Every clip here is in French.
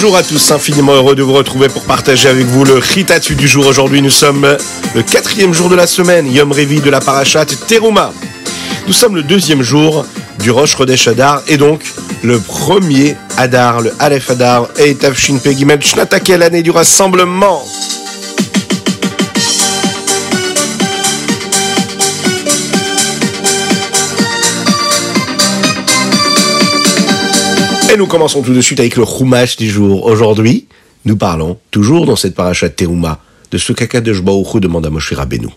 Bonjour à tous, infiniment heureux de vous retrouver pour partager avec vous le Ritatu du jour. Aujourd'hui, nous sommes le quatrième jour de la semaine, Yom Revi de la Parashat Teruma. Nous sommes le deuxième jour du Rosh Chodesh Adar et donc le premier Adar, le Aleph Adar et Tavshin Pegimel Shnatake, l'année du rassemblement. Et nous commençons tout de suite avec le Chumash du jour. Aujourd'hui, nous parlons, toujours dans cette parachat Teruma, de ce qu'Akadosh Baruch demande à Moshe Rabbeinu.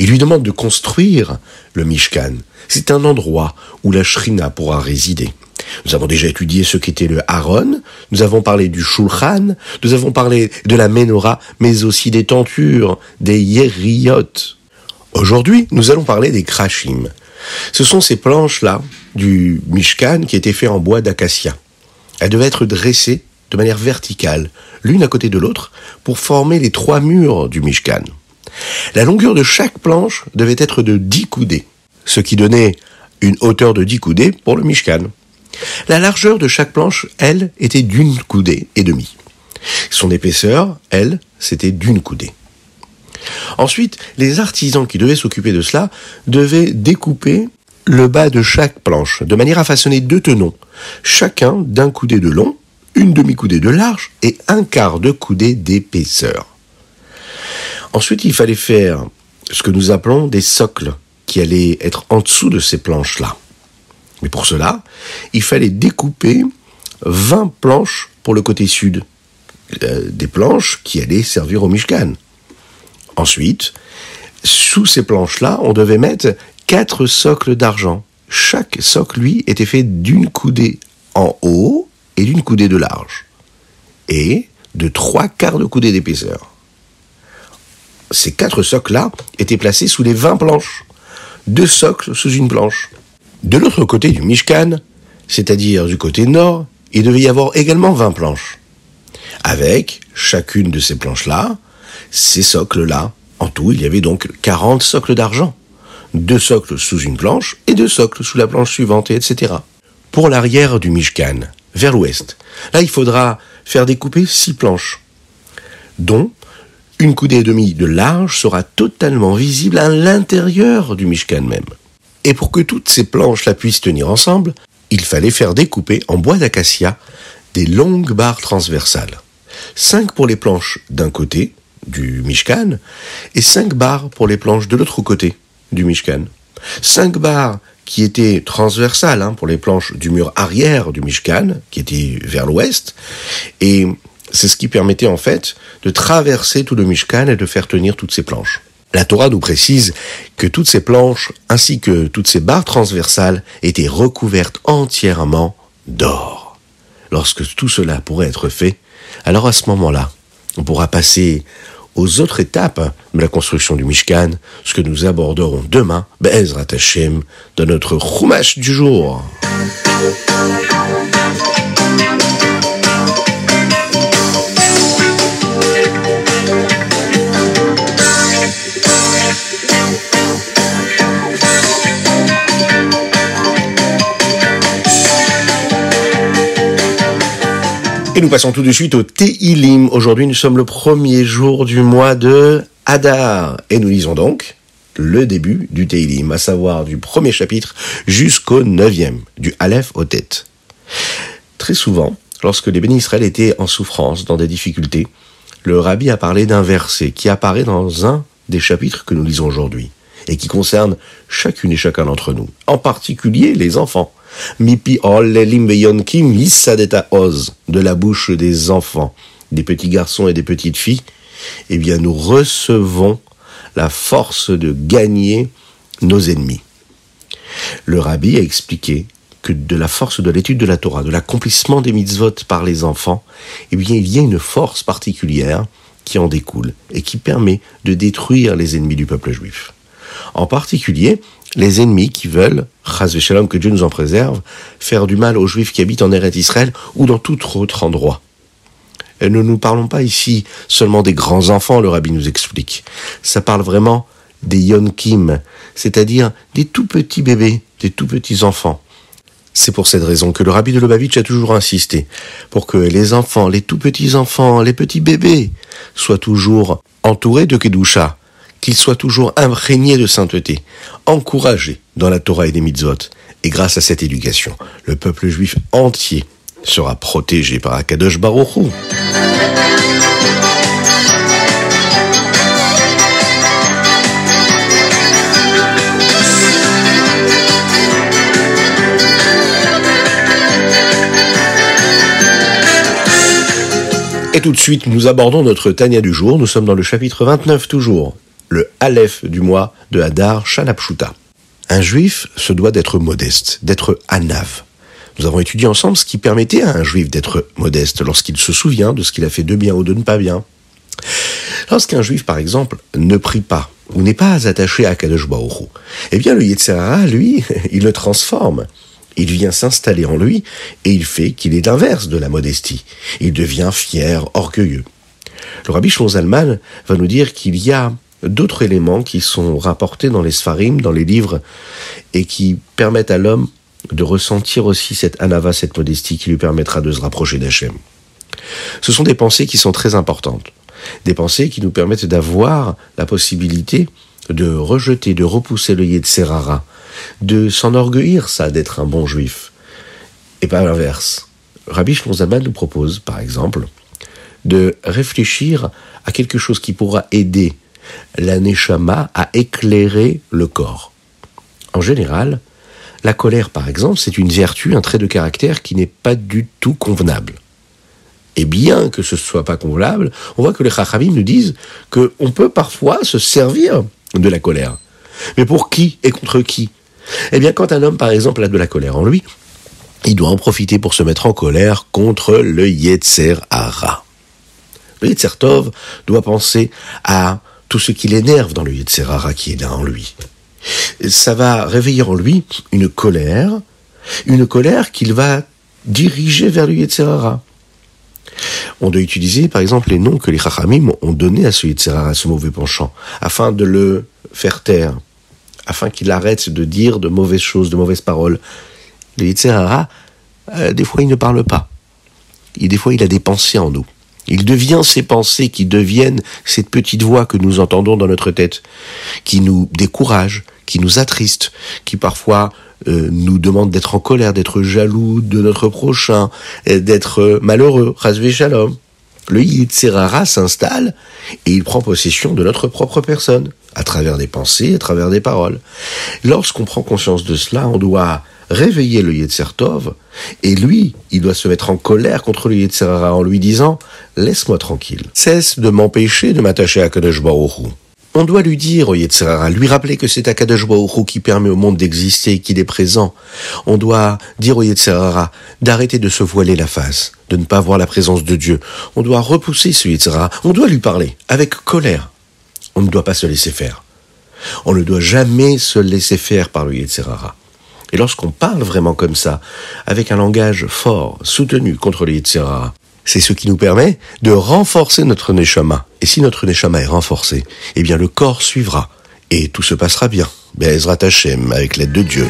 Il lui demande de construire le Mishkan. C'est un endroit où la Shrina pourra résider. Nous avons déjà étudié ce qu'était le Haron, nous avons parlé du Shulchan, nous avons parlé de la Menorah, mais aussi des tentures, des Yeriot. Aujourd'hui, nous allons parler des Krashim. Ce sont ces planches-là du Mishkan qui étaient faites en bois d'acacia. Elles devaient être dressées de manière verticale, l'une à côté de l'autre, pour former les trois murs du Mishkan. La longueur de chaque planche devait être de 10 coudées, ce qui donnait une hauteur de 10 coudées pour le Mishkan. La largeur de chaque planche, elle, était d'une coudée et demie. Son épaisseur, elle, c'était d'une coudée. Ensuite, les artisans qui devaient s'occuper de cela devaient découper le bas de chaque planche, de manière à façonner deux tenons, chacun d'un coudé de long, une demi-coudée de large et un quart de coudée d'épaisseur. Ensuite, il fallait faire ce que nous appelons des socles, qui allaient être en dessous de ces planches-là. Mais pour cela, il fallait découper 20 planches pour le côté sud, euh, des planches qui allaient servir au Mishkan. Ensuite, sous ces planches-là, on devait mettre quatre socles d'argent. Chaque socle, lui, était fait d'une coudée en haut et d'une coudée de large. Et de trois quarts de coudée d'épaisseur. Ces quatre socles-là étaient placés sous les vingt planches. Deux socles sous une planche. De l'autre côté du Mishkan, c'est-à-dire du côté nord, il devait y avoir également vingt planches. Avec chacune de ces planches-là, ces socles-là. En tout, il y avait donc 40 socles d'argent deux socles sous une planche et deux socles sous la planche suivante, etc. Pour l'arrière du Mishkan, vers l'ouest, là il faudra faire découper six planches, dont une coudée et demie de large sera totalement visible à l'intérieur du Mishkan même. Et pour que toutes ces planches-là puissent tenir ensemble, il fallait faire découper en bois d'acacia des longues barres transversales. Cinq pour les planches d'un côté du Mishkan et cinq barres pour les planches de l'autre côté du Mishkan. Cinq barres qui étaient transversales hein, pour les planches du mur arrière du Mishkan, qui était vers l'ouest, et c'est ce qui permettait en fait de traverser tout le Mishkan et de faire tenir toutes ces planches. La Torah nous précise que toutes ces planches ainsi que toutes ces barres transversales étaient recouvertes entièrement d'or. Lorsque tout cela pourrait être fait, alors à ce moment-là, on pourra passer aux autres étapes de la construction du Mishkan, ce que nous aborderons demain, Be'ezrat Hashem, dans notre Chumash du jour. Nous passons tout de suite au Teilim. Aujourd'hui, nous sommes le premier jour du mois de Hadar. Et nous lisons donc le début du Teilim, à savoir du premier chapitre jusqu'au neuvième, du Aleph au tête. Très souvent, lorsque les bénis Israël étaient en souffrance, dans des difficultés, le rabbi a parlé d'un verset qui apparaît dans un des chapitres que nous lisons aujourd'hui et qui concerne chacune et chacun d'entre nous, en particulier les enfants. Mipi de la bouche des enfants, des petits garçons et des petites filles, eh bien nous recevons la force de gagner nos ennemis. Le rabbi a expliqué que de la force de l'étude de la Torah, de l'accomplissement des mitzvot par les enfants, eh bien il y a une force particulière qui en découle et qui permet de détruire les ennemis du peuple juif. En particulier, les ennemis qui veulent, Shalom, que Dieu nous en préserve, faire du mal aux Juifs qui habitent en Eretz Israël ou dans tout autre endroit. Et ne nous parlons pas ici seulement des grands enfants, le rabbi nous explique. Ça parle vraiment des yonkim, c'est-à-dire des tout petits bébés, des tout petits enfants. C'est pour cette raison que le rabbi de Lubavitch a toujours insisté pour que les enfants, les tout petits enfants, les petits bébés soient toujours entourés de Kedusha, qu'ils soient toujours imprégnés de sainteté, encouragés dans la Torah et les mitzvot. Et grâce à cette éducation, le peuple juif entier sera protégé par Akadosh Baruch Hu. Et tout de suite, nous abordons notre Tania du jour. Nous sommes dans le chapitre 29 toujours, le Aleph du mois de Hadar Shanapshuta. Un juif se doit d'être modeste, d'être anav. Nous avons étudié ensemble ce qui permettait à un juif d'être modeste lorsqu'il se souvient de ce qu'il a fait de bien ou de ne pas bien. Lorsqu'un juif, par exemple, ne prie pas ou n'est pas attaché à Kadosh Baruch eh bien le Yetzirah, lui, il le transforme il vient s'installer en lui et il fait qu'il est l'inverse de la modestie. Il devient fier, orgueilleux. Le rabbi Zalman va nous dire qu'il y a d'autres éléments qui sont rapportés dans les Sfarim, dans les livres, et qui permettent à l'homme de ressentir aussi cette anava, cette modestie qui lui permettra de se rapprocher d'Hachem. Ce sont des pensées qui sont très importantes. Des pensées qui nous permettent d'avoir la possibilité de rejeter, de repousser le Yetzerara, de s'enorgueillir, ça, d'être un bon juif. Et pas l'inverse. Rabbi Shlomo nous propose, par exemple, de réfléchir à quelque chose qui pourra aider la neshama à éclairer le corps. En général, la colère, par exemple, c'est une vertu, un trait de caractère qui n'est pas du tout convenable. Et bien que ce ne soit pas convenable, on voit que les Chachamim nous disent qu'on peut parfois se servir de la colère. Mais pour qui et contre qui? Eh bien, quand un homme, par exemple, a de la colère en lui, il doit en profiter pour se mettre en colère contre le Yetzer Hara. Le Yetzer Tov doit penser à tout ce qui l'énerve dans le Yetzer Hara qui est là en lui. Ça va réveiller en lui une colère, une colère qu'il va diriger vers le Yetzer Hara. On doit utiliser, par exemple, les noms que les Chachamim ont donnés à ce Yetzer Hara, à ce mauvais penchant, afin de le faire taire, afin qu'il arrête de dire de mauvaises choses, de mauvaises paroles. Le Yitzhara, euh, des fois, il ne parle pas. Et des fois, il a des pensées en nous. Il devient ces pensées qui deviennent cette petite voix que nous entendons dans notre tête, qui nous décourage, qui nous attriste, qui parfois euh, nous demande d'être en colère, d'être jaloux de notre prochain, d'être malheureux. Rasvé shalom. Le Yitzhara s'installe et il prend possession de notre propre personne à travers des pensées, à travers des paroles. Lorsqu'on prend conscience de cela, on doit réveiller le Yetzer Tov, et lui, il doit se mettre en colère contre le Yetzer en lui disant « Laisse-moi tranquille, cesse de m'empêcher de m'attacher à Kadosh Baruch on doit lui dire au Yetzirara, lui rappeler que c'est Akadosh Baruch qui permet au monde d'exister, qu'il est présent. On doit dire au Yetzirara d'arrêter de se voiler la face, de ne pas voir la présence de Dieu. On doit repousser ce Yetzirara. On doit lui parler avec colère, on ne doit pas se laisser faire. On ne doit jamais se laisser faire par le Yetzirara. Et lorsqu'on parle vraiment comme ça, avec un langage fort, soutenu contre le Yetzirara, c'est ce qui nous permet de renforcer notre neshama. Et si notre neshama est renforcé, eh bien le corps suivra. Et tout se passera bien. Be'ezrat Hashem, avec l'aide de Dieu.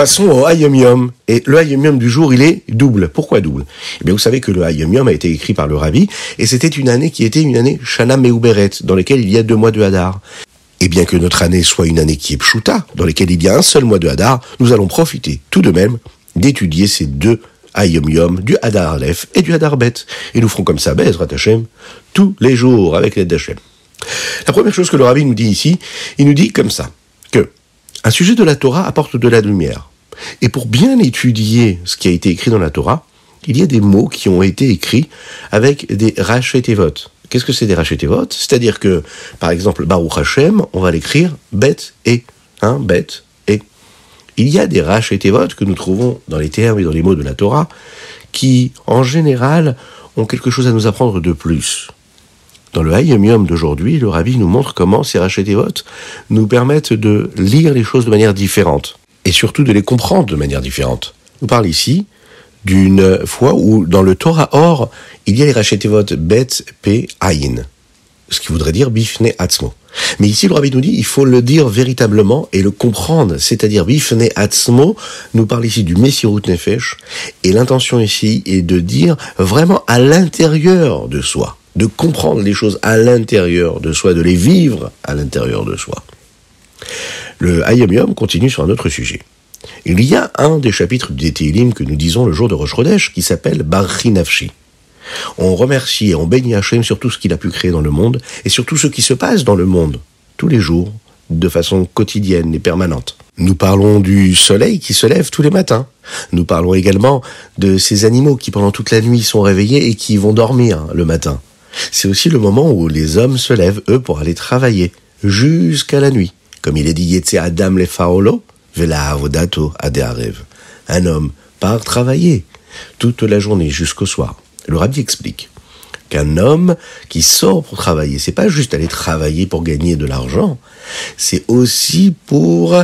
Passons au Hayom Yom. Et le Hayom Yom du jour, il est double. Pourquoi double? Eh bien, vous savez que le Hayom Yom a été écrit par le Rabbi, et c'était une année qui était une année Shana Meuberet, dans laquelle il y a deux mois de Hadar. Et bien que notre année soit une année qui est Pshuta, dans laquelle il y a un seul mois de Hadar, nous allons profiter tout de même d'étudier ces deux Hayom Yom, du Hadar Aleph et du Hadar Bet. Et nous ferons comme ça, Bezrat Hashem, tous les jours avec l'aide d'Hachem. La première chose que le Rabbi nous dit ici, il nous dit comme ça, que un sujet de la Torah apporte de la lumière. Et pour bien étudier ce qui a été écrit dans la Torah, il y a des mots qui ont été écrits avec des rachetevot. Qu'est-ce que c'est des rachetevot? C'est-à-dire que, par exemple, Baruch Hashem, on va l'écrire bet et, hein, bet et. Il y a des rachetevot que nous trouvons dans les termes et dans les mots de la Torah qui, en général, ont quelque chose à nous apprendre de plus. Dans le Hayom Yom d'aujourd'hui, le rabbi nous montre comment ces votes nous permettent de lire les choses de manière différente et surtout de les comprendre de manière différente. Nous parle ici d'une fois où dans le Torah Or, il y a les votes Bet, P, Ayin, ce qui voudrait dire Bifne Atzmo. Mais ici, le rabbi nous dit, il faut le dire véritablement et le comprendre. C'est-à-dire, Bifne Atzmo nous parle ici du Messirut Nefesh, et l'intention ici est de dire vraiment à l'intérieur de soi de comprendre les choses à l'intérieur de soi, de les vivre à l'intérieur de soi. Le Hayom Yom continue sur un autre sujet. Il y a un des chapitres du Télim que nous disons le jour de Rosh Chodesh qui s'appelle Barri Nafshi. On remercie et on bénit Hachem sur tout ce qu'il a pu créer dans le monde et sur tout ce qui se passe dans le monde, tous les jours, de façon quotidienne et permanente. Nous parlons du soleil qui se lève tous les matins. Nous parlons également de ces animaux qui pendant toute la nuit sont réveillés et qui vont dormir le matin. C'est aussi le moment où les hommes se lèvent, eux, pour aller travailler, jusqu'à la nuit. Comme il est dit, Yetse Adam le Faolo, Vela Avodato. Un homme part travailler toute la journée jusqu'au soir. Le rabbi explique qu'un homme qui sort pour travailler, c'est pas juste aller travailler pour gagner de l'argent, c'est aussi pour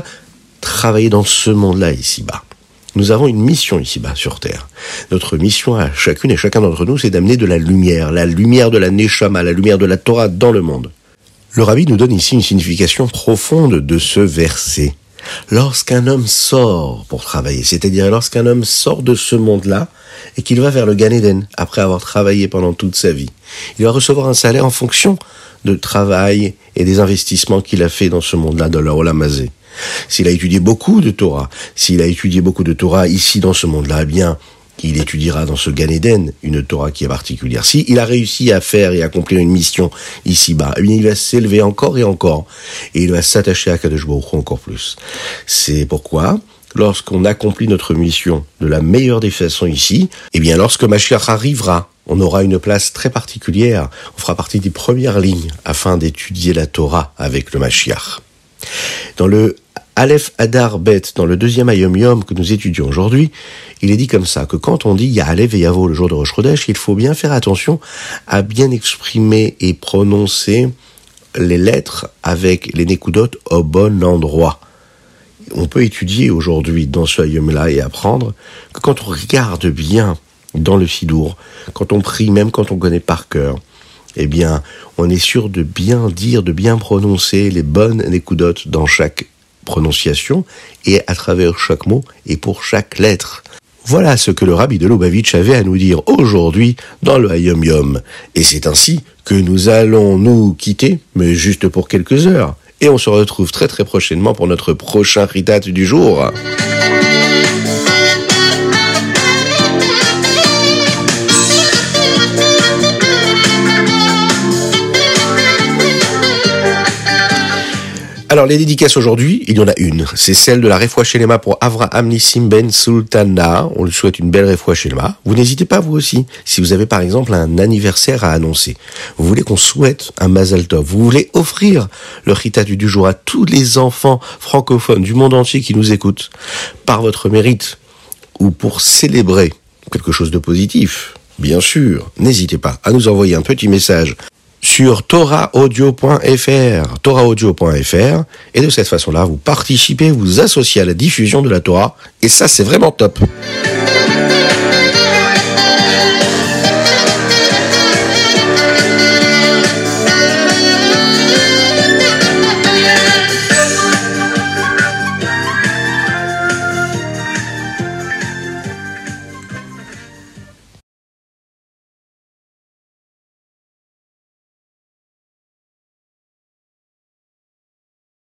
travailler dans ce monde-là ici-bas. Nous avons une mission ici-bas sur Terre. Notre mission à chacune et chacun d'entre nous, c'est d'amener de la lumière, la lumière de la Neshama, la lumière de la Torah dans le monde. Le rabbi nous donne ici une signification profonde de ce verset. Lorsqu'un homme sort pour travailler, c'est-à-dire lorsqu'un homme sort de ce monde-là et qu'il va vers le Gan Eden après avoir travaillé pendant toute sa vie, il va recevoir un salaire en fonction de travail et des investissements qu'il a fait dans ce monde-là, de la Olamazé. S'il a étudié beaucoup de Torah, s'il a étudié beaucoup de Torah ici dans ce monde-là, eh bien, il étudiera dans ce Gan Eden une Torah qui est particulière. Si il a réussi à faire et accomplir une mission ici-bas, eh il va s'élever encore et encore, et il va s'attacher à Kadosh Baruch encore plus. C'est pourquoi, lorsqu'on accomplit notre mission de la meilleure des façons ici, eh bien, lorsque Mashiach arrivera, on aura une place très particulière. On fera partie des premières lignes afin d'étudier la Torah avec le Mashiach. Dans le Aleph Adar Bet, dans le deuxième Ayom Yom que nous étudions aujourd'hui, il est dit comme ça, que quand on dit Ya'alev et Yavo le jour de Rosh Chodesh, il faut bien faire attention à bien exprimer et prononcer les lettres avec les Nekudot au bon endroit. On peut étudier aujourd'hui dans ce Ayom-là et apprendre que quand on regarde bien dans le Sidour, quand on prie, même quand on connaît par cœur, eh bien, on est sûr de bien dire, de bien prononcer les bonnes Nekudot dans chaque prononciation et à travers chaque mot et pour chaque lettre. Voilà ce que le rabbi de Lubavitch avait à nous dire aujourd'hui dans le Hayom Yom. Et c'est ainsi que nous allons nous quitter, mais juste pour quelques heures. Et on se retrouve très très prochainement pour notre prochain Ritat du jour. Alors, les dédicaces aujourd'hui, il y en a une. C'est celle de la Refoua Shelema pour Avraham Nissim Ben Sultana. On lui souhaite une belle Refoua Shelema. Vous n'hésitez pas, vous aussi, si vous avez par exemple un anniversaire à annoncer. Vous voulez qu'on souhaite un Mazal Tov. Vous voulez offrir le Rita du jour à tous les enfants francophones du monde entier qui nous écoutent. Par votre mérite ou pour célébrer quelque chose de positif. Bien sûr, n'hésitez pas à nous envoyer un petit message sur torahaudio.fr, torahaudio.fr, et de cette façon-là, vous participez, vous associez à la diffusion de la Torah, et ça c'est vraiment top.